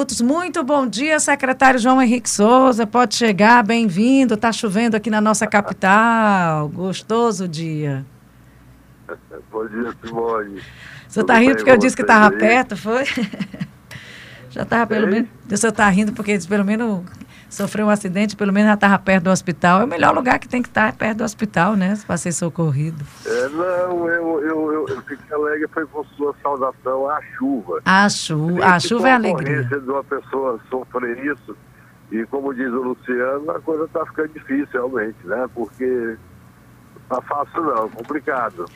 Viadutos. Muito bom dia, secretário João Henrique Souza. Pode chegar, bem-vindo. Está chovendo aqui na nossa capital. Gostoso dia. Bom dia, Simone. Você está rindo porque eu disse que estava perto, foi? Já estava pelo menos. O senhor está rindo porque pelo menos sofreu um acidente, pelo menos já estava perto do hospital. É o melhor lugar que tem que estar, é perto do hospital, né? Para ser socorrido. É, não, eu, eu, eu, eu fiquei alegre foi com sua saudação à chuva. A chuva, a chuva é alegria. de uma pessoa sofrer isso, e como diz o Luciano, a coisa está ficando difícil realmente, né? Porque não está fácil não, complicado.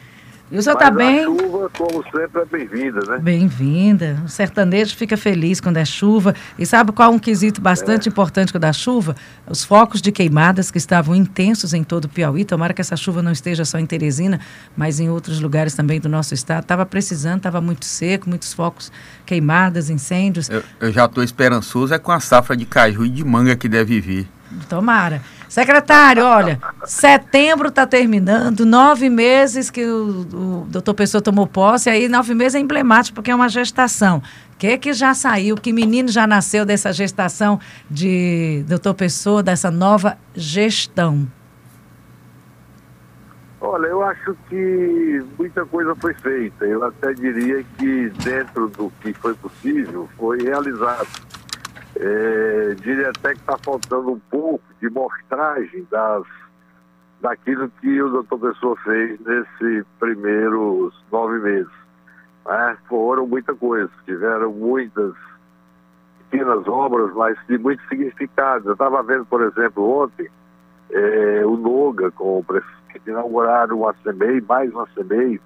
E o senhor está bem? A chuva, como sempre, é bem-vinda, né? Bem-vinda. O sertanejo fica feliz quando é chuva. E sabe qual é um quesito bastante é. importante é chuva? Os focos de queimadas que estavam intensos em todo o Piauí. Tomara que essa chuva não esteja só em Teresina, mas em outros lugares também do nosso estado. Estava precisando, estava muito seco, muitos focos queimadas, incêndios. Eu, eu já estou esperançoso é com a safra de caju e de manga que deve vir. Tomara. Secretário, olha, setembro está terminando, nove meses que o, o doutor Pessoa tomou posse, aí nove meses é emblemático, porque é uma gestação. O que, que já saiu? Que menino já nasceu dessa gestação de doutor Pessoa, dessa nova gestão? Olha, eu acho que muita coisa foi feita. Eu até diria que dentro do que foi possível, foi realizado. É, diria até que está faltando um pouco de mostragem das, daquilo que o doutor Pessoa fez nesses primeiros nove meses. Né? Foram muita coisa, tiveram muitas pequenas obras, mas de muito significado. Eu estava vendo, por exemplo, ontem, é, o Noga com o prefeito inauguraram uma CMEI, mais uma CMEI,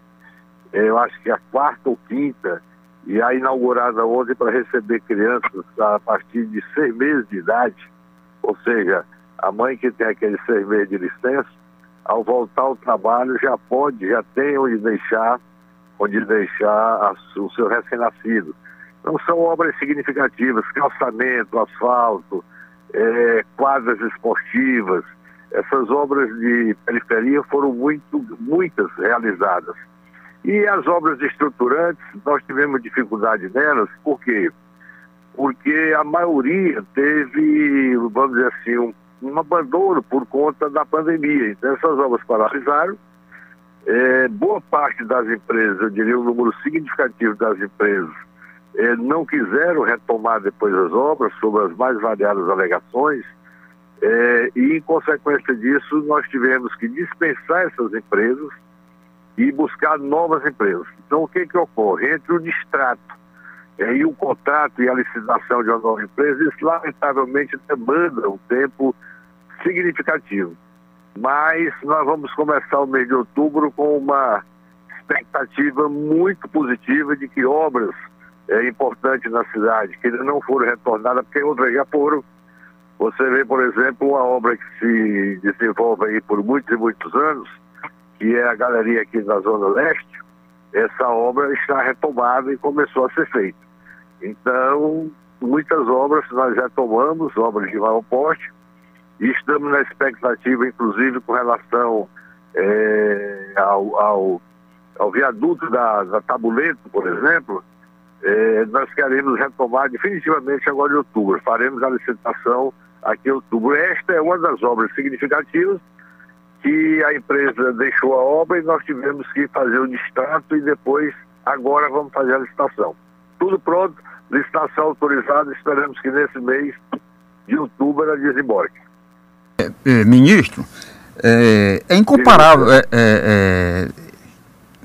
é, eu acho que a quarta ou quinta, e a inaugurada ontem para receber crianças a partir de seis meses de idade, ou seja, a mãe que tem aqueles seis meses de licença, ao voltar ao trabalho já pode, já tem onde deixar, onde deixar o seu recém-nascido. Não são obras significativas, calçamento, asfalto, é, quadras esportivas, essas obras de periferia foram muito, muitas realizadas. E as obras estruturantes, nós tivemos dificuldade nelas, por quê? Porque a maioria teve, vamos dizer assim, um, um abandono por conta da pandemia. Então, essas obras paralisaram. É, boa parte das empresas, eu diria um número significativo das empresas, é, não quiseram retomar depois as obras, sob as mais variadas alegações, é, e em consequência disso, nós tivemos que dispensar essas empresas e buscar novas empresas. Então, o que, que ocorre? Entre o distrato é, e o contrato e a licitação de uma nova empresa, isso lamentavelmente demanda um tempo significativo. Mas nós vamos começar o mês de outubro com uma expectativa muito positiva de que obras é, importantes na cidade, que ainda não foram retornadas, porque outras já foram. Você vê, por exemplo, uma obra que se desenvolve aí por muitos e muitos anos, que é a galeria aqui da Zona Leste, essa obra está retomada e começou a ser feita. Então, muitas obras nós já tomamos, obras de maior porte, e estamos na expectativa, inclusive, com relação é, ao, ao, ao, viaduto da, da Tabuleto, por exemplo, é, nós queremos retomar definitivamente agora em outubro. Faremos a licitação aqui em outubro. Esta é uma das obras significativas que a empresa deixou a obra e nós tivemos que fazer o distrato e depois, agora vamos fazer a licitação. Tudo pronto, licitação autorizada, esperamos que nesse mês de outubro ela desembarque. É, é, ministro, é, é incomparável, é, é, é,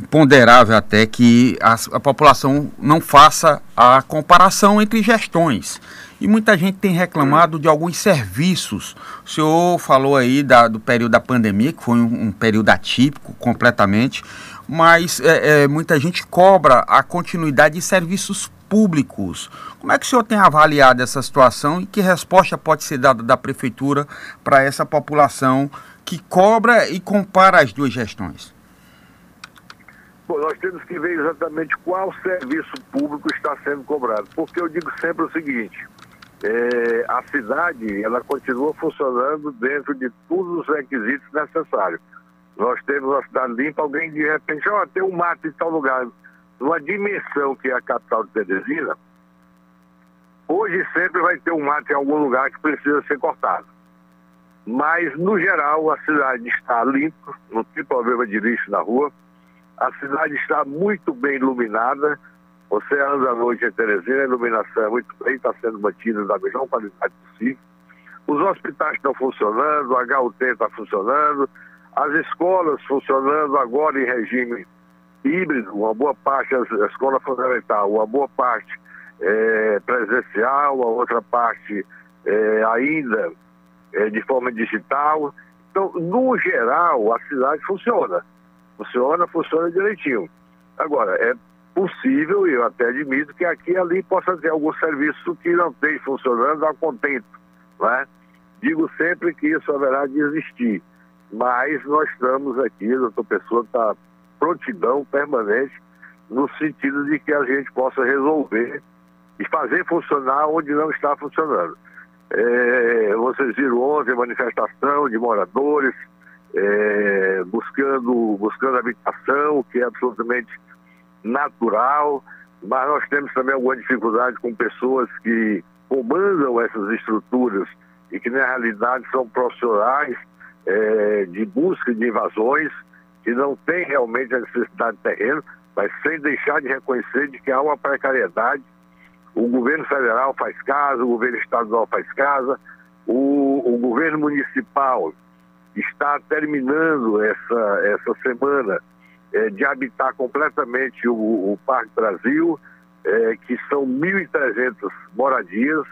ponderável até que a, a população não faça a comparação entre gestões. E muita gente tem reclamado de alguns serviços. O senhor falou aí da, do período da pandemia, que foi um, um período atípico completamente, mas é, é, muita gente cobra a continuidade de serviços públicos. Como é que o senhor tem avaliado essa situação e que resposta pode ser dada da prefeitura para essa população que cobra e compara as duas gestões? Bom, nós temos que ver exatamente qual serviço público está sendo cobrado, porque eu digo sempre o seguinte: é, a cidade ela continua funcionando dentro de todos os requisitos necessários. Nós temos uma cidade limpa, alguém de repente, ó, oh, tem um mato em tal lugar. Numa dimensão que é a capital de Teresina, Hoje sempre vai ter um mato em algum lugar que precisa ser cortado. Mas, no geral, a cidade está limpa, não tem problema de lixo na rua. A cidade está muito bem iluminada. Você anda à noite em Teresina, a iluminação é muito bem, está sendo mantida da melhor qualidade possível. Os hospitais estão funcionando, a HUT está funcionando, as escolas funcionando agora em regime híbrido, uma boa parte, a escola fundamental, uma boa parte é, presencial, a outra parte é, ainda é, de forma digital. Então, no geral, a cidade funciona. Funciona, funciona direitinho. Agora, é possível, e eu até admito, que aqui e ali possa ter algum serviço que não esteja funcionando a contento. Né? Digo sempre que isso haverá de existir, mas nós estamos aqui, a doutor Pessoa está prontidão permanente no sentido de que a gente possa resolver e fazer funcionar onde não está funcionando. É, vocês viram ontem manifestação de moradores é, buscando, buscando habitação, que é absolutamente natural, mas nós temos também alguma dificuldade com pessoas que comandam essas estruturas e que na realidade são profissionais é, de busca de invasões, que não têm realmente a necessidade de terreno, mas sem deixar de reconhecer de que há uma precariedade o governo federal faz casa, o governo estadual faz casa, o, o governo municipal está terminando essa, essa semana é, de habitar completamente o, o Parque Brasil, é, que são 1.300 moradias.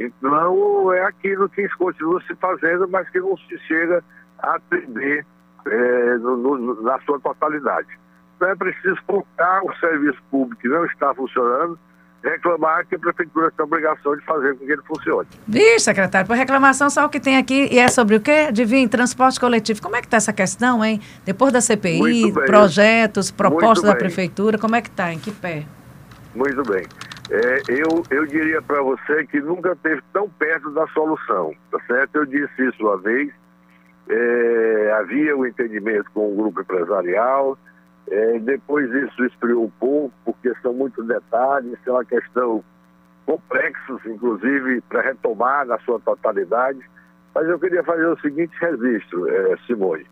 Então, é aquilo que continua se fazendo, mas que não se chega a atender é, no, no, na sua totalidade. Então, é preciso focar o serviço público que não está funcionando reclamar que a prefeitura tem a obrigação de fazer com que ele funcione. Vixe, secretário, por reclamação só o que tem aqui e é sobre o quê? Adivinha, transporte coletivo. Como é que está essa questão, hein? Depois da CPI, projetos, propostas da prefeitura, como é que está? Em que pé? Muito bem. É, eu, eu diria para você que nunca esteve tão perto da solução, tá certo? Eu disse isso uma vez, é, havia o um entendimento com o grupo empresarial, é, depois isso esfriou um pouco, porque são muitos detalhes, é uma questão complexa, inclusive, para retomar na sua totalidade. Mas eu queria fazer o seguinte registro, é, Simone.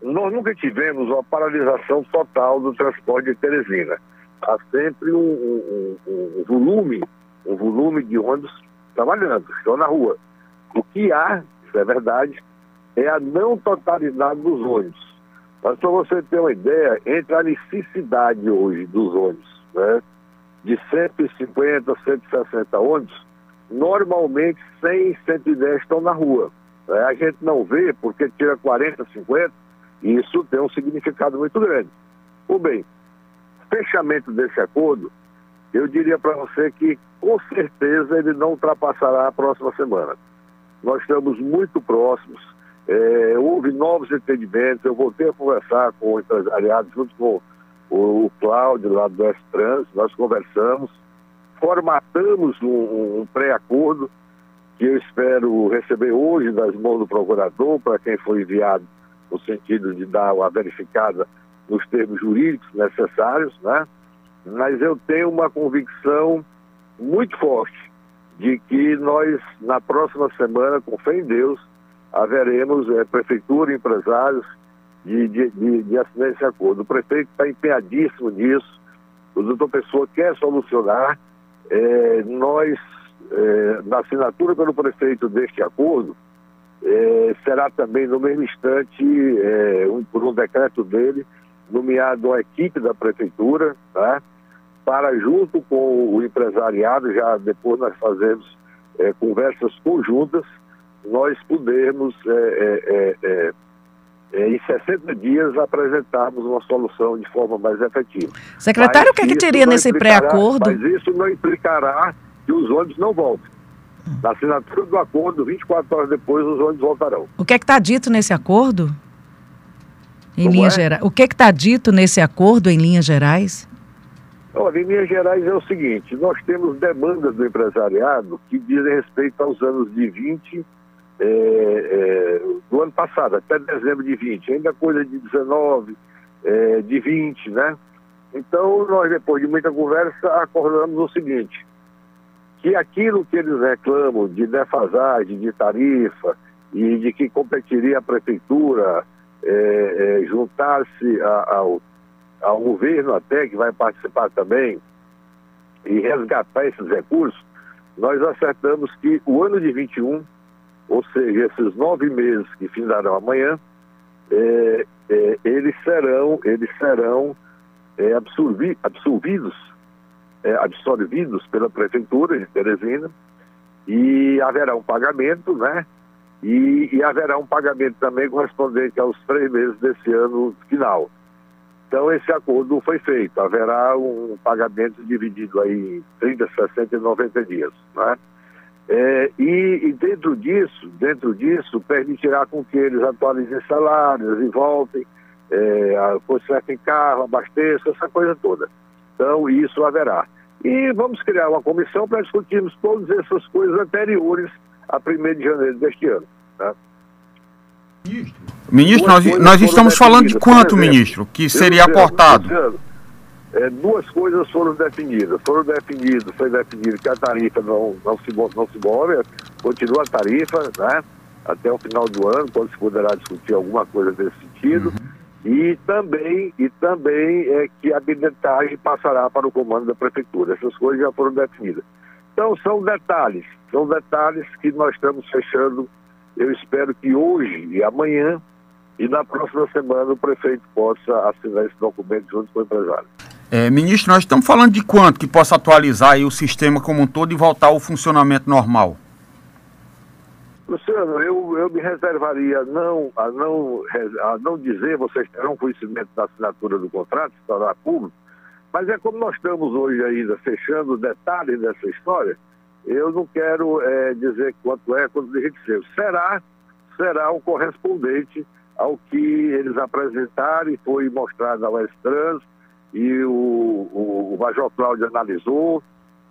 Nós nunca tivemos uma paralisação total do transporte de Teresina. Há sempre um, um, um volume, um volume de ônibus trabalhando, estão na rua. O que há, isso é verdade, é a não totalidade dos ônibus. Mas para você ter uma ideia, entre a necessidade hoje dos ônibus, né, de 150, 160 ônibus, normalmente 100, 110 estão na rua. Né? A gente não vê porque tira 40, 50, e isso tem um significado muito grande. Ou bem, fechamento desse acordo, eu diria para você que com certeza ele não ultrapassará a próxima semana. Nós estamos muito próximos é, houve novos entendimentos, eu voltei a conversar com o empresariado junto com o, o Cláudio lá do S-Trans, nós conversamos, formatamos um, um pré-acordo que eu espero receber hoje das mãos do procurador, para quem foi enviado no sentido de dar uma verificada nos termos jurídicos necessários, né? Mas eu tenho uma convicção muito forte de que nós, na próxima semana, com fé em Deus, haveremos é, prefeitura empresários de, de, de, de assinar esse acordo. O prefeito está empenhadíssimo nisso, o doutor Pessoa quer solucionar. É, nós, é, na assinatura pelo prefeito deste acordo, é, será também no mesmo instante, é, um, por um decreto dele, nomeado a equipe da prefeitura, tá? para junto com o empresariado, já depois nós fazemos é, conversas conjuntas nós pudermos, é, é, é, é, em 60 dias, apresentarmos uma solução de forma mais efetiva. Secretário, mas o que, é que teria nesse pré-acordo? Mas isso não implicará que os ônibus não voltem. Na assinatura do acordo, 24 horas depois, os ônibus voltarão. O que é que está dito nesse acordo? Em linhas é? gerais. O que é está dito nesse acordo em linhas gerais? Olha, em linhas gerais é o seguinte, nós temos demandas do empresariado que dizem respeito aos anos de 20 é, é, do ano passado, até dezembro de 20, ainda coisa de 19, é, de 20, né? Então, nós, depois de muita conversa, acordamos o seguinte: que aquilo que eles reclamam de defasagem de tarifa e de que competiria a prefeitura é, é, juntar-se ao, ao governo até, que vai participar também, e resgatar esses recursos, nós acertamos que o ano de 21, ou seja, esses nove meses que findarão amanhã, é, é, eles serão, eles serão é, absolvi, absolvidos, é, absorvidos pela Prefeitura de Teresina e haverá um pagamento, né? E, e, haverá um pagamento também correspondente aos três meses desse ano final. Então, esse acordo foi feito. Haverá um pagamento dividido aí em 30, 60 e 90 dias. Né? É, e, e, dentro disso, dentro disso, permitirá com que eles atualizem salários e voltem, é, consertem carro, abasteçam, essa coisa toda. Então, isso haverá. E vamos criar uma comissão para discutirmos todas essas coisas anteriores a 1 de janeiro deste ano. Né? Ministro, nós, nós estamos falando de quanto, exemplo, ministro, que seria aportado? É, duas coisas foram definidas. Foram definidos, foi definido que a tarifa não, não, se, não se move, continua a tarifa, né? Até o final do ano, quando se poderá discutir alguma coisa desse sentido. Uhum. E também, e também é que a bilhetagem passará para o comando da prefeitura. Essas coisas já foram definidas. Então são detalhes, são detalhes que nós estamos fechando. Eu espero que hoje e amanhã e na próxima semana o prefeito possa assinar esse documento junto com o empresário. É, ministro, nós estamos falando de quanto que possa atualizar o sistema como um todo e voltar ao funcionamento normal? Luciano, eu, eu me reservaria não, a, não, a não dizer, vocês terão conhecimento da assinatura do contrato, estará público, mas é como nós estamos hoje ainda fechando detalhes dessa história, eu não quero é, dizer quanto é, quanto deixa de ser. Será, será o correspondente ao que eles apresentaram e foi mostrado ao S-Trans, e o, o, o Major Cláudio analisou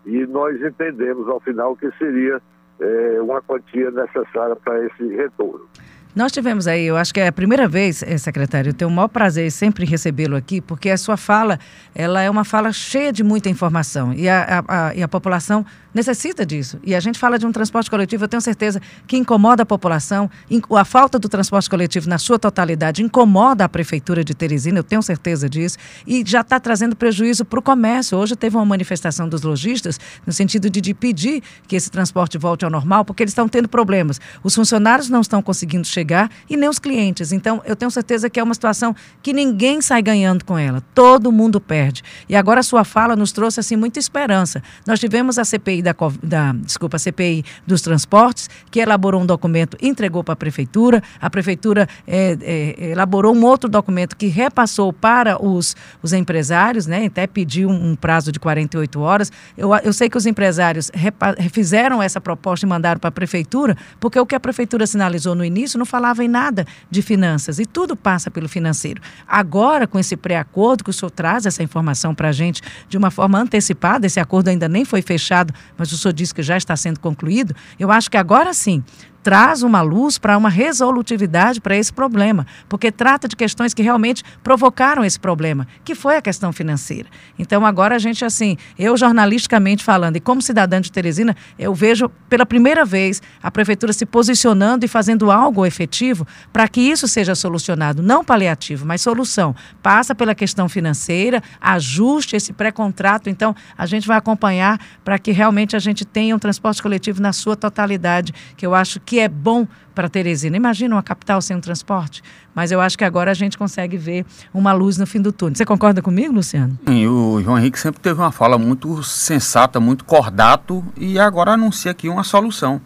e nós entendemos ao final que seria é, uma quantia necessária para esse retorno. Nós tivemos aí, eu acho que é a primeira vez, eh, secretário, eu tenho o maior prazer sempre em recebê-lo aqui, porque a sua fala, ela é uma fala cheia de muita informação e a, a, a, e a população necessita disso. E a gente fala de um transporte coletivo, eu tenho certeza que incomoda a população, a falta do transporte coletivo na sua totalidade incomoda a prefeitura de Teresina, eu tenho certeza disso, e já está trazendo prejuízo para o comércio. Hoje teve uma manifestação dos lojistas no sentido de, de pedir que esse transporte volte ao normal, porque eles estão tendo problemas. Os funcionários não estão conseguindo chegar e nem os clientes. Então, eu tenho certeza que é uma situação que ninguém sai ganhando com ela. Todo mundo perde. E agora a sua fala nos trouxe assim muita esperança. Nós tivemos a CPI da, da desculpa, CPI dos transportes, que elaborou um documento, entregou para a prefeitura. A prefeitura é, é, elaborou um outro documento que repassou para os, os empresários, né? Até pediu um, um prazo de 48 horas. Eu, eu sei que os empresários refizeram essa proposta e mandaram para a prefeitura, porque o que a prefeitura sinalizou no início não falava em nada de finanças e tudo passa pelo financeiro. Agora, com esse pré-acordo que o senhor traz essa informação para a gente de uma forma antecipada, esse acordo ainda nem foi fechado mas o senhor disse que já está sendo concluído, eu acho que agora sim traz uma luz para uma resolutividade para esse problema, porque trata de questões que realmente provocaram esse problema, que foi a questão financeira. Então agora a gente assim, eu jornalisticamente falando e como cidadã de Teresina, eu vejo pela primeira vez a prefeitura se posicionando e fazendo algo efetivo para que isso seja solucionado, não paliativo, mas solução. Passa pela questão financeira, ajuste esse pré-contrato, então a gente vai acompanhar para que realmente a gente tenha um transporte coletivo na sua totalidade, que eu acho que que é bom para Teresina. Imagina uma capital sem um transporte. Mas eu acho que agora a gente consegue ver uma luz no fim do túnel. Você concorda comigo, Luciano? Sim, o João Henrique sempre teve uma fala muito sensata, muito cordato e agora anuncia aqui uma solução.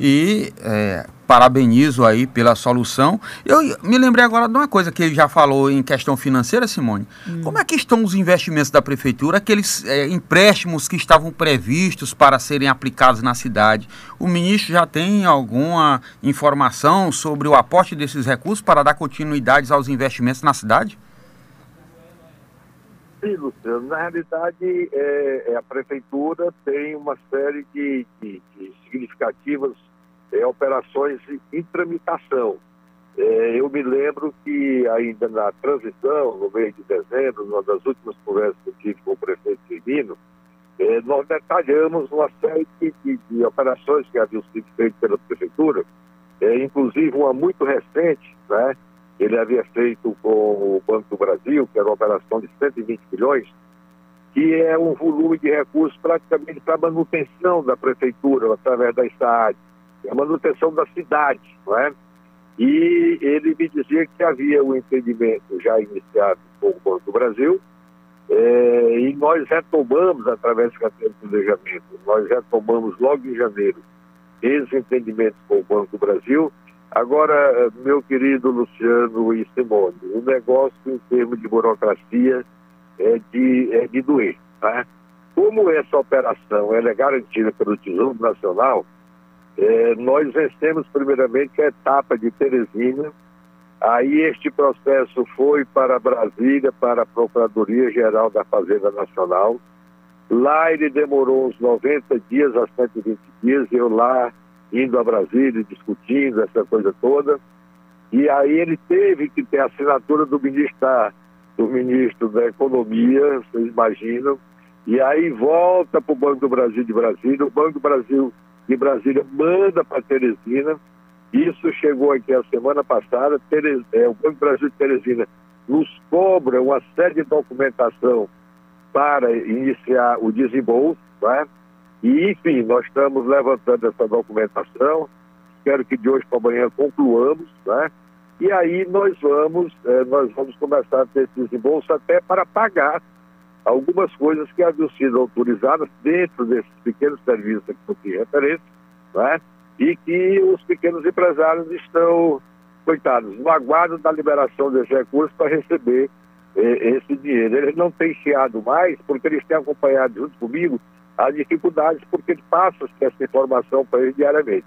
E é, parabenizo aí pela solução. Eu me lembrei agora de uma coisa que ele já falou em questão financeira, Simone. Hum. Como é que estão os investimentos da prefeitura, aqueles é, empréstimos que estavam previstos para serem aplicados na cidade? O ministro já tem alguma informação sobre o aporte desses recursos para dar continuidade aos investimentos na cidade? Sim, Luciano. Na realidade, é, é, a prefeitura tem uma série de, de, de significativas é, operações em tramitação. É, eu me lembro que ainda na transição, no mês de dezembro, numa das últimas conversas que eu tive com o prefeito Firmino, eh, nós detalhamos uma série de, de, de, operações que haviam sido feitas pela Prefeitura, eh, inclusive uma muito recente, né? Ele havia feito com o Banco do Brasil, que era uma operação de 120 milhões, que é um volume de recursos praticamente para manutenção da Prefeitura, através da SAAD, a manutenção da cidade, não é? E ele me dizia que havia um entendimento já iniciado com o Banco do Brasil, é, e nós retomamos, através do carteira de planejamento, nós retomamos logo em janeiro esse entendimento com o Banco do Brasil. Agora, meu querido Luciano e Simone, o negócio em termos de burocracia é de, é de doer. Tá? Como essa operação ela é garantida pelo Tesouro Nacional, é, nós vencemos primeiramente a etapa de Teresina, aí este processo foi para Brasília, para a Procuradoria-Geral da Fazenda Nacional. Lá ele demorou uns 90 dias a 120 dias, eu lá indo a Brasília, discutindo essa coisa toda. E aí ele teve que ter a assinatura do ministro do ministro da Economia, vocês imaginam, e aí volta para o Banco do Brasil de Brasília, o Banco do Brasil de Brasília manda para Teresina. Isso chegou aqui a semana passada. Teres, é, o Banco Brasil de Teresina nos cobra uma série de documentação para iniciar o desembolso. Né? E, enfim, nós estamos levantando essa documentação. Espero que de hoje para amanhã concluamos. Né? E aí nós vamos, é, nós vamos começar a ter esse desembolso até para pagar algumas coisas que haviam sido autorizadas dentro desses pequenos serviços que eu fiz referência, né? e que os pequenos empresários estão, coitados, no aguardo da liberação desses recursos para receber eh, esse dinheiro. Eles não têm chiado mais, porque eles têm acompanhado junto comigo as dificuldades, porque passa essa informação para eles diariamente.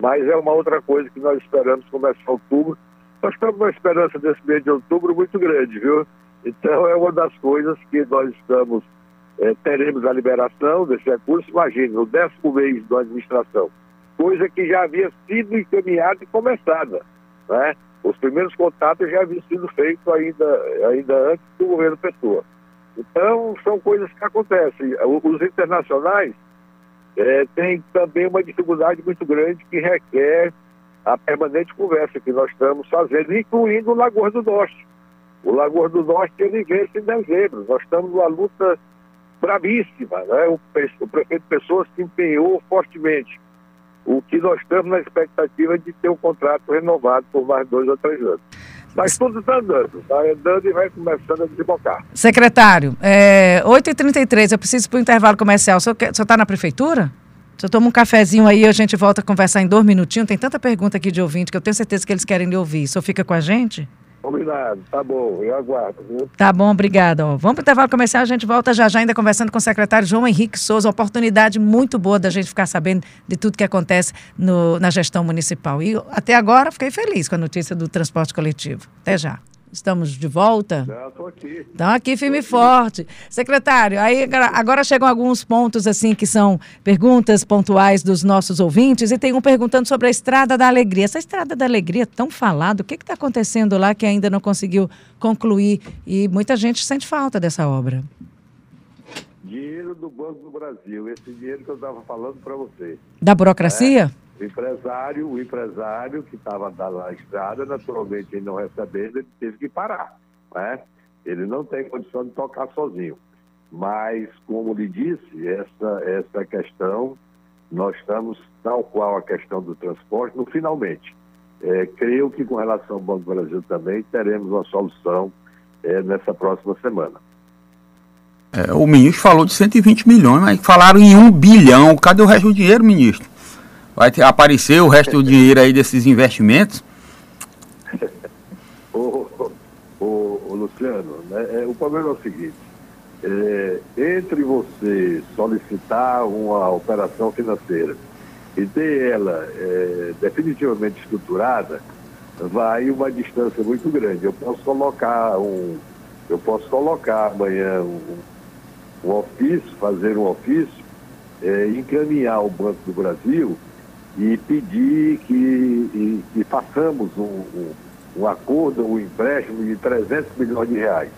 Mas é uma outra coisa que nós esperamos começar em outubro. Nós estamos com uma esperança desse mês de outubro muito grande, viu? Então, é uma das coisas que nós estamos, é, teremos a liberação desse recurso. Imagine, o décimo mês da administração, coisa que já havia sido encaminhada e começada. Né? Os primeiros contatos já haviam sido feitos ainda, ainda antes do governo Pessoa. Então, são coisas que acontecem. Os internacionais é, têm também uma dificuldade muito grande que requer a permanente conversa que nós estamos fazendo, incluindo o Lagoa do Norte. O Lagoa do Norte ele vence em dezembro. Nós estamos numa luta bravíssima. Né? O, o prefeito Pessoa se empenhou fortemente. O que nós estamos na expectativa de ter um contrato renovado por mais dois ou três anos. Mas tudo está andando, está andando e vai começando a desbocar. Secretário, é, 8h33, eu preciso para o intervalo comercial. O senhor está na prefeitura? O senhor toma um cafezinho aí, a gente volta a conversar em dois minutinhos. Tem tanta pergunta aqui de ouvinte que eu tenho certeza que eles querem lhe ouvir. O senhor fica com a gente? Combinado, tá bom, eu aguardo. Viu? Tá bom, obrigada. Vamos para o intervalo comercial, a gente volta já já ainda conversando com o secretário João Henrique Souza, oportunidade muito boa da gente ficar sabendo de tudo que acontece no, na gestão municipal. E até agora fiquei feliz com a notícia do transporte coletivo. Até já. Estamos de volta? Estou aqui. Estão aqui firme e forte. Secretário, aí agora chegam alguns pontos assim que são perguntas pontuais dos nossos ouvintes e tem um perguntando sobre a Estrada da Alegria. Essa Estrada da Alegria tão falada, o que está acontecendo lá que ainda não conseguiu concluir e muita gente sente falta dessa obra? Dinheiro do Banco do Brasil, esse dinheiro que eu estava falando para você. Da burocracia? É. O empresário, o empresário que estava na estrada, naturalmente, ele não recebendo, ele teve que parar. Né? Ele não tem condição de tocar sozinho. Mas, como lhe disse, essa, essa questão, nós estamos, tal qual a questão do transporte, no finalmente. É, creio que com relação ao Banco do Brasil também teremos uma solução é, nessa próxima semana. É, o ministro falou de 120 milhões, mas falaram em um bilhão. Cadê o resto do dinheiro, ministro? Vai aparecer o resto do dinheiro aí desses investimentos? ô, Luciano, né, é, o problema é o seguinte, é, entre você solicitar uma operação financeira e ter ela é, definitivamente estruturada, vai uma distância muito grande. Eu posso colocar um, eu posso colocar amanhã um, um ofício, fazer um ofício, é, encaminhar o Banco do Brasil e pedir que, e, que façamos um, um, um, acordo, um empréstimo de 300 milhões de reais.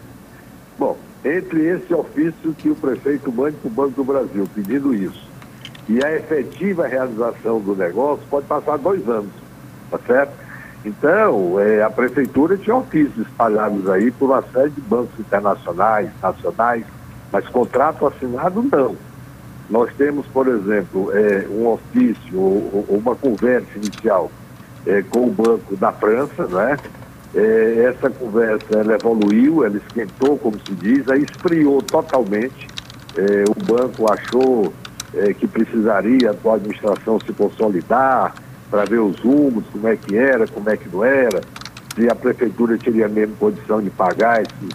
Bom, entre esse ofício que o prefeito mande para o Banco do Brasil, pedindo isso, e a efetiva realização do negócio, pode passar dois anos, tá certo? Então, é, a prefeitura tinha ofícios espalhados aí por uma série de bancos internacionais, nacionais, mas contrato assinado não. Nós temos, por exemplo, é, um ofício ou, ou, uma conversa inicial é, com o Banco da França, né? É, essa conversa ela evoluiu, ela esquentou, como se diz, aí esfriou totalmente. É, o banco achou é, que precisaria a administração se consolidar para ver os rumos, como é que era, como é que não era, se a prefeitura teria mesmo condição de pagar esses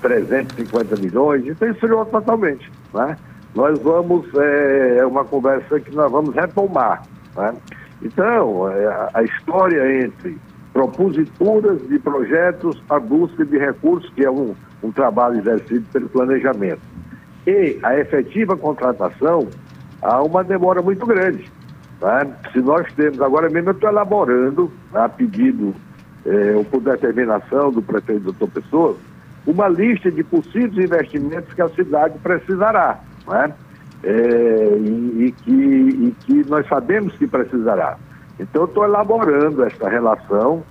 350 milhões, então esfriou totalmente. Né? Nós vamos, é, é uma conversa que nós vamos retomar. Né? Então, é, a história entre proposituras de projetos a busca de recursos, que é um, um trabalho exercido pelo planejamento, e a efetiva contratação, há uma demora muito grande. Né? Se nós temos, agora mesmo eu estou elaborando, a pedido é, ou por determinação do prefeito doutor Pessoa, uma lista de possíveis investimentos que a cidade precisará, né? É, e, e, que, e que nós sabemos que precisará. Então, eu estou elaborando essa relação.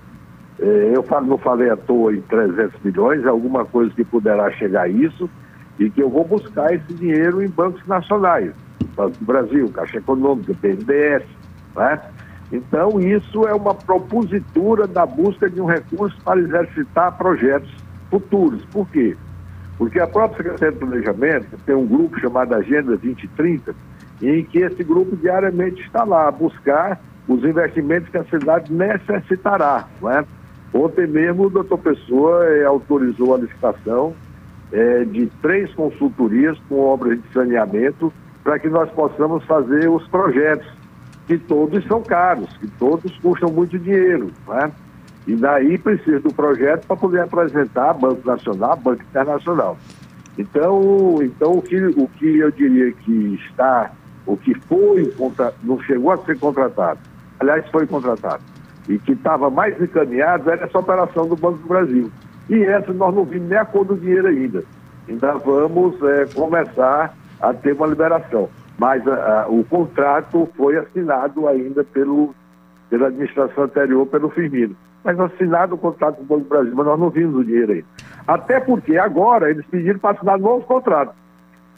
É, eu falo, não falei à toa em 300 milhões, é alguma coisa que poderá chegar a isso, e que eu vou buscar esse dinheiro em bancos nacionais. Banco do Brasil, Caixa Econômica, BNDES. Né? Então, isso é uma propositura da busca de um recurso para exercitar projetos futuros. Por quê? Porque a própria Secretaria de Planejamento tem um grupo chamado Agenda 2030, em que esse grupo diariamente está lá a buscar os investimentos que a cidade necessitará. Não é? Ontem mesmo o doutor Pessoa eh, autorizou a licitação eh, de três consultorias com obras de saneamento para que nós possamos fazer os projetos, que todos são caros, que todos custam muito dinheiro. Né? E daí precisa do projeto para poder apresentar Banco Nacional, Banco Internacional. Então, então o, que, o que eu diria que está, o que foi, não chegou a ser contratado, aliás, foi contratado, e que estava mais encaminhado era essa operação do Banco do Brasil. E essa nós não vimos nem a cor do dinheiro ainda. Ainda vamos é, começar a ter uma liberação. Mas a, a, o contrato foi assinado ainda pelo, pela administração anterior, pelo Firmino. Mas assinado o contrato com o Banco do Brasil, mas nós não vimos o dinheiro aí. Até porque agora eles pediram para assinar novos contratos.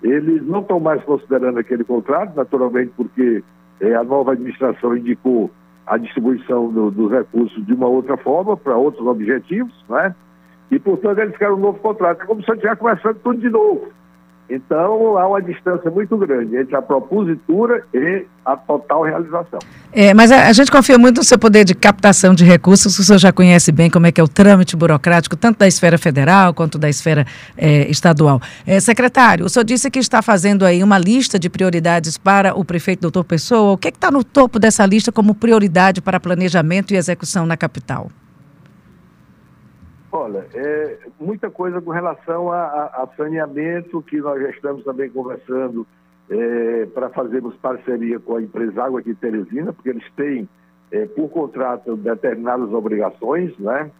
Eles não estão mais considerando aquele contrato, naturalmente porque é, a nova administração indicou a distribuição do, dos recursos de uma outra forma, para outros objetivos, não é? E, portanto, eles querem um novo contrato. É como se eu estivesse começando tudo de novo. Então, há uma distância muito grande entre a propositura e a total realização. É, mas a, a, gente confia muito no seu poder de captação de recursos, o senhor já conhece bem como é que é o trâmite burocrático, tanto da esfera federal quanto da esfera é, estadual. É, secretário, o senhor disse que está fazendo aí uma lista de prioridades para o prefeito doutor Pessoa. O que é está no topo dessa lista como prioridade para planejamento e execução na capital? Olha, é muita coisa com relação a, a, a saneamento, que nós já estamos também conversando é, para fazermos parceria com a empresa Água de Teresina, porque eles têm, é, por contrato, determinadas obrigações, né?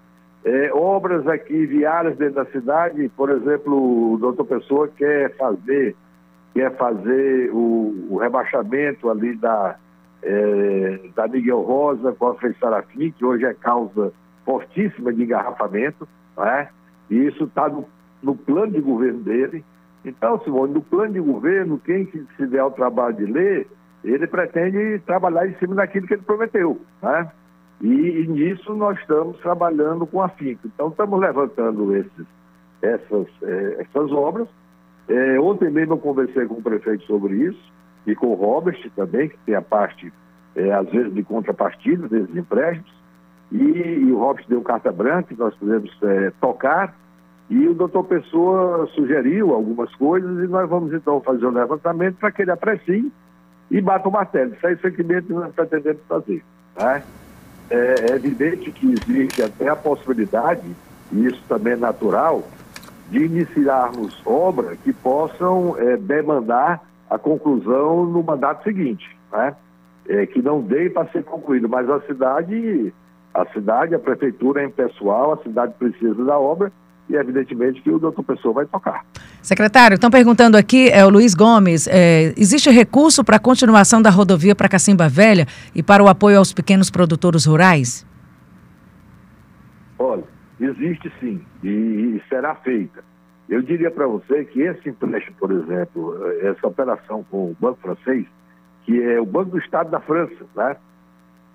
É, obras aqui viárias dentro da cidade, por exemplo, o doutor Pessoa quer fazer, quer fazer o, o rebaixamento ali da, é, da Miguel Rosa com a Frei Sarafim, que hoje é causa fortíssima de engarrafamento, né? e isso está no, no, plano de governo dele. Então, Simone, no plano de governo, quem se der o trabalho de ler, ele pretende trabalhar em cima daquilo que ele prometeu. Né? E, e nisso nós estamos trabalhando com afinco. Então, estamos levantando esses, essas, é, essas obras. É, ontem mesmo eu conversei com o prefeito sobre isso, e com o Robert também, que tem a parte, é, às vezes, de contrapartida desses empréstimos. E, e o Robson deu carta branca, nós podemos é, tocar, e o doutor Pessoa sugeriu algumas coisas, e nós vamos então fazer um levantamento para que ele aprecie e bata o martelo. Isso é isso que nós pretendemos fazer. Né? É, é evidente que existe até a possibilidade, e isso também é natural, de iniciarmos obras que possam é, demandar a conclusão no mandato seguinte, né? É, que não dê para ser concluído, mas a cidade a cidade, a prefeitura é impessoal, a cidade precisa da obra e evidentemente que o doutor Pessoa vai tocar. Secretário, estão perguntando aqui, é o Luiz Gomes, é, existe recurso para a continuação da rodovia para Cacimba Velha e para o apoio aos pequenos produtores rurais? Olha, existe sim, e, e será feita. Eu diria para você que esse empréstimo, por exemplo, essa operação com o Banco Francês, que é o Banco do Estado da França, né?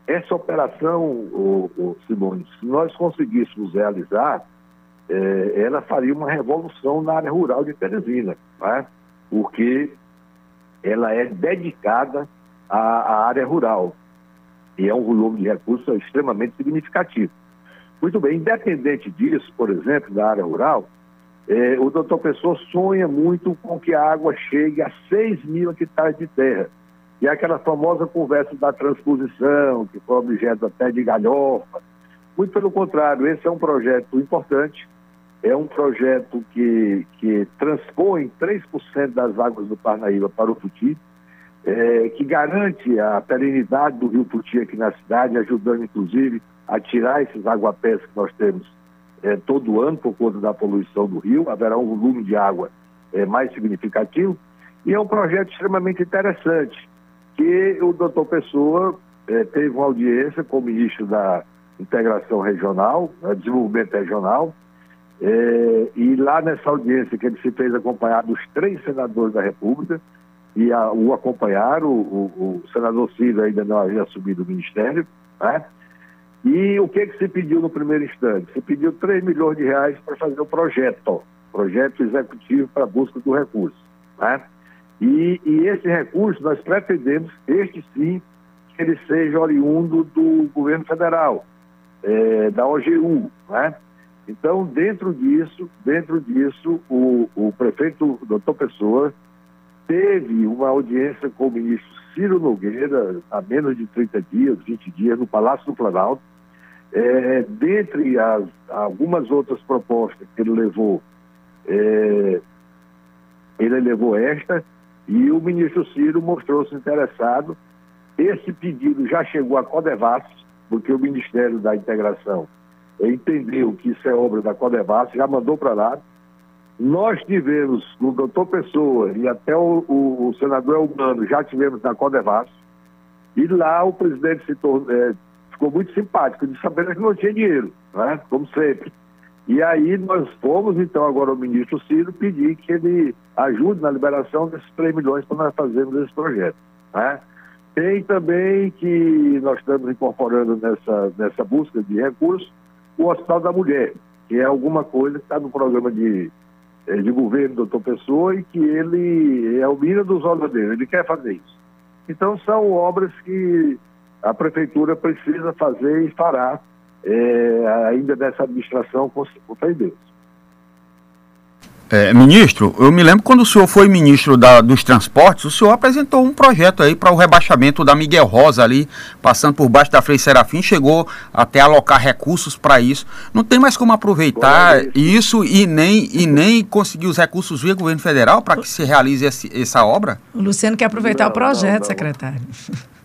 Essa operação, o, o Simone, se nós conseguíssemos realizar, é, ela faria uma revolução na área rural de Teresina, né? porque ela é dedicada à, à, área rural e é um volume de recursos extremamente significativo. Muito bem, independente disso, por exemplo, da área rural, é, o doutor Pessoa sonha muito com que a água chegue a 6 mil hectares de terra. E aquela famosa conversa da transposição, que foi objeto até de galhofa. Muito pelo contrário, esse é um projeto importante, é um projeto que, que transpõe 3% das águas do Parnaíba para o Futi, é, que garante a perenidade do rio Futi aqui na cidade, ajudando inclusive a tirar esses aguapés que nós temos é, todo ano por conta da poluição do rio, haverá um volume de água é, mais significativo, e é um projeto extremamente interessante, que o doutor Pessoa é, teve uma audiência com o ministro da Integração Regional, né, Desenvolvimento Regional, é, e lá nessa audiência que ele se fez acompanhar dos três senadores da República, e a, o acompanharam, o, o, senador Ciro ainda não havia assumido o ministério, né? E o que, que se pediu no primeiro instante? Se pediu 3 milhões de reais para fazer o projeto, projeto executivo para busca do recurso. Né? E, e esse recurso nós pretendemos, este sim, que ele seja oriundo do governo federal, é, da OGU. Né? Então, dentro disso, dentro disso, o, o prefeito doutor Pessoa teve uma audiência com o ministro Ciro Nogueira há menos de 30 dias, 20 dias, no Palácio do Planalto. É, dentre as, algumas outras propostas que ele levou, é, ele levou esta, e o ministro Ciro mostrou-se interessado. Esse pedido já chegou à Codevas, porque o Ministério da Integração entendeu que isso é obra da Codevas, já mandou para lá. Nós tivemos, o doutor Pessoa e até o, o, o senador Elmano, já tivemos na Codevas, e lá o presidente se é, ficou muito simpático, de saber que não tinha dinheiro, né? como sempre. E aí nós fomos, então, agora o ministro Ciro pedir que ele ajude na liberação desses 3 milhões para nós fazermos esse projeto. Né? Tem também que nós estamos incorporando nessa, nessa busca de recursos o Hospital da Mulher, que é alguma coisa que está no programa de, eh, de governo do doutor Pessoa e que ele é o mira dos olhos dele, ele quer fazer isso. Então são obras que a prefeitura precisa fazer e fará é, ainda nessa administração com, fé em Deus. É, ministro, eu me lembro quando o senhor foi ministro da, dos transportes, o senhor apresentou um projeto aí para o rebaixamento da Miguel Rosa ali, passando por baixo da Frei Serafim, chegou até alocar recursos para isso. Não tem mais como aproveitar isso e nem, e nem conseguir os recursos via governo federal para que se realize esse, essa obra? O Luciano quer aproveitar não, o projeto, não, não. secretário.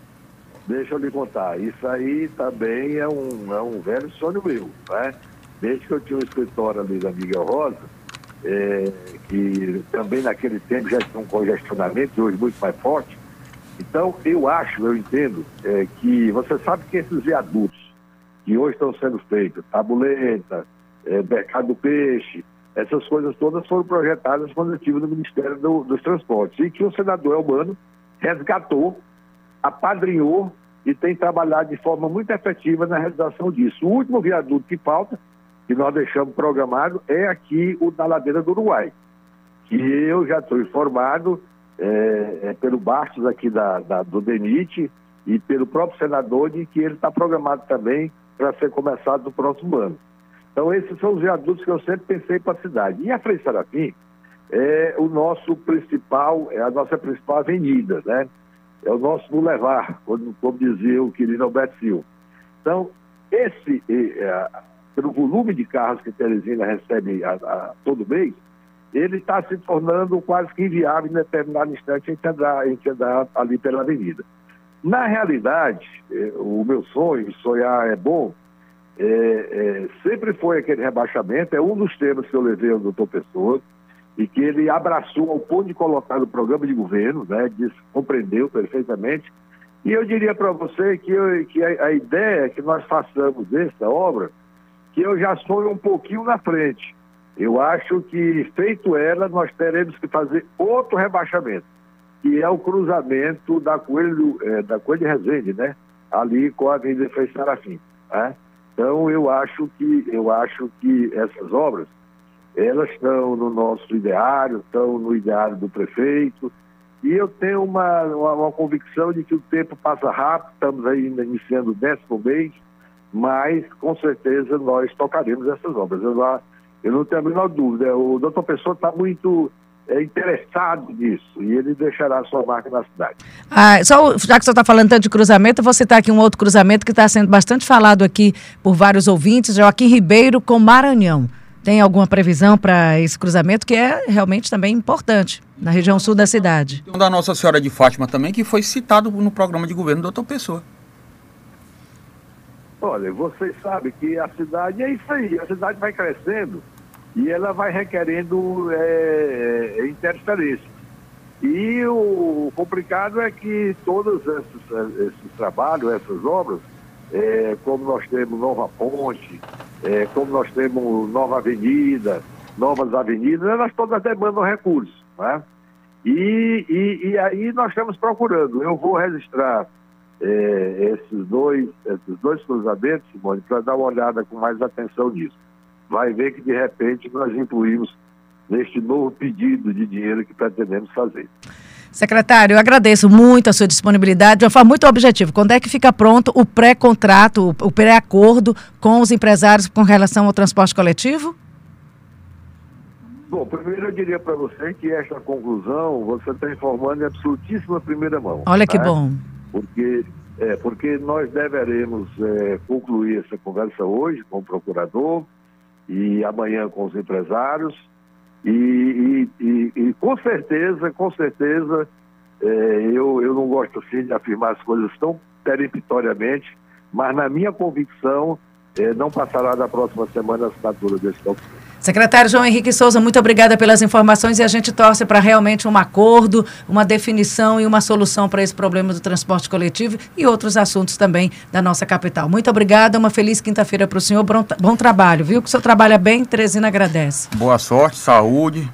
Deixa eu lhe contar, isso aí também é um, é um velho sonho meu, né? Desde que eu tinha um escritório ali da Miguel Rosa, é, que também naquele tempo já tinha um congestionamento, hoje muito mais forte. Então, eu acho, eu entendo, é, que você sabe que esses viadutos que hoje estão sendo feitos, tabuleta, é, mercado do peixe, essas coisas todas foram projetadas quando eu estive no Ministério do, dos Transportes e que o senador Elmano resgatou apadrinhou e tem trabalhado de forma muito efetiva na realização disso. O último viaduto que falta, que nós deixamos programado, é aqui o da Ladeira do Uruguai, que eu já estou informado é, é, pelo Bastos aqui da, da, do DENIT e pelo próprio senador de que ele está programado também para ser começado no próximo ano. Então esses são os viadutos que eu sempre pensei para a cidade. E a Frei Serafim é o nosso principal, é a nossa principal avenida, né? É o nosso boulevard, como, como dizia o querido Alberto Silva. Então, esse, é, pelo volume de carros que Teresina recebe a, a, todo mês, ele está se tornando quase que inviável em determinado instante a gente andar, andar ali pela avenida. Na realidade, é, o meu sonho, sonhar é bom, é, é, sempre foi aquele rebaixamento, é um dos temas que eu levei ao doutor Pessoa, e que ele abraçou ao ponto de colocar no programa de governo, né, disse, compreendeu perfeitamente. E eu diria para você que, eu, que a, a, ideia que nós façamos dessa obra, que eu já sonho um pouquinho na frente. Eu acho que, feito ela, nós teremos que fazer outro rebaixamento, que é o cruzamento da Coelho, é, da Coelho Resende, né? Ali com a Avenida Frei Serafim. Né? Então, eu acho que, eu acho que essas obras, elas estão no nosso ideário, estão no ideário do prefeito, e eu tenho uma, uma, uma, convicção de que o tempo passa rápido, estamos ainda iniciando o décimo mês, mas com certeza nós tocaremos essas obras. Eu, eu não tenho a menor dúvida. O doutor Pessoa está muito é, interessado nisso e ele deixará sua marca na cidade. Ah, só, já que senhor está falando tanto de cruzamento, eu vou citar aqui um outro cruzamento que está sendo bastante falado aqui por vários ouvintes, Joaquim Ribeiro com Maranhão. Tem alguma previsão para esse cruzamento que é realmente também importante na região sul da cidade? Tem um da Nossa Senhora de Fátima também que foi citado no programa de governo do doutor Pessoa. Olha, vocês sabem que a cidade é isso aí, a cidade vai crescendo e ela vai requerendo é, é interferência. E o complicado é que todos esses, esses trabalhos, essas obras, é, como nós temos Nova Ponte, é, como nós temos Nova Avenida, novas avenidas, elas todas demandam recursos. Né? E, e, e aí nós estamos procurando. Eu vou registrar é, esses, dois, esses dois cruzamentos, Simone, para dar uma olhada com mais atenção nisso. Vai ver que de repente nós incluímos neste novo pedido de dinheiro que pretendemos fazer. Secretário, eu agradeço muito a sua disponibilidade de uma forma muito objetiva. Quando é que fica pronto o pré-contrato, o pré-acordo com os empresários com relação ao transporte coletivo? Bom, primeiro eu diria para você que esta conclusão você está informando em absolutíssima primeira mão. Olha que tá? bom. Porque, é, porque nós deveremos é, concluir essa conversa hoje com o procurador e amanhã com os empresários e, e, e, com certeza, com certeza, é, eu, eu não gosto assim de afirmar as coisas tão peremptoriamente, mas na minha convicção, é, não passará da próxima semana a assinatura desse documento. Secretário João Henrique Souza, muito obrigada pelas informações e a gente torce para realmente um acordo, uma definição e uma solução para esse problema do transporte coletivo e outros assuntos também da nossa capital. Muito obrigada, uma feliz quinta-feira para o senhor, bom, bom, trabalho, viu? Que o senhor trabalha bem, Teresina agradece. Boa sorte, saúde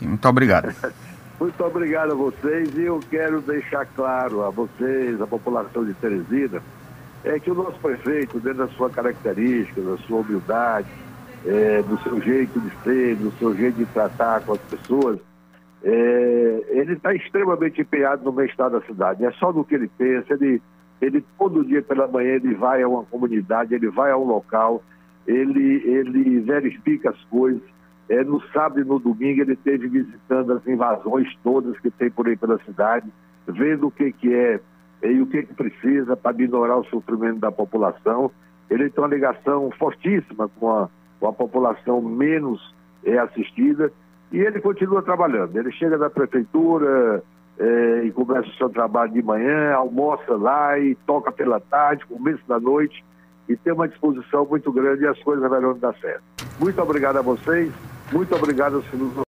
e muito obrigado. muito obrigado a vocês e eu quero deixar claro a vocês, a população de Teresina, é que o nosso prefeito, dentro da sua característica, da sua humildade, é, do seu jeito de ser, do seu jeito de tratar com as pessoas, é, ele está extremamente empenhado no bem-estar da cidade. É só do que ele pensa, ele, ele todo dia pela manhã ele vai a uma comunidade, ele vai a um local, ele, ele verifica as coisas. É, no sábado e no domingo ele esteve visitando as invasões todas que tem por aí pela cidade, vendo o que, que é e o que, que precisa para minorar o sofrimento da população. Ele tem uma ligação fortíssima com a, com a população menos é, assistida, e ele continua trabalhando. Ele chega da prefeitura é, e começa o seu trabalho de manhã, almoça lá e toca pela tarde, começo da noite, e tem uma disposição muito grande e as coisas verão dar certo. Muito obrigado a vocês, muito obrigado aos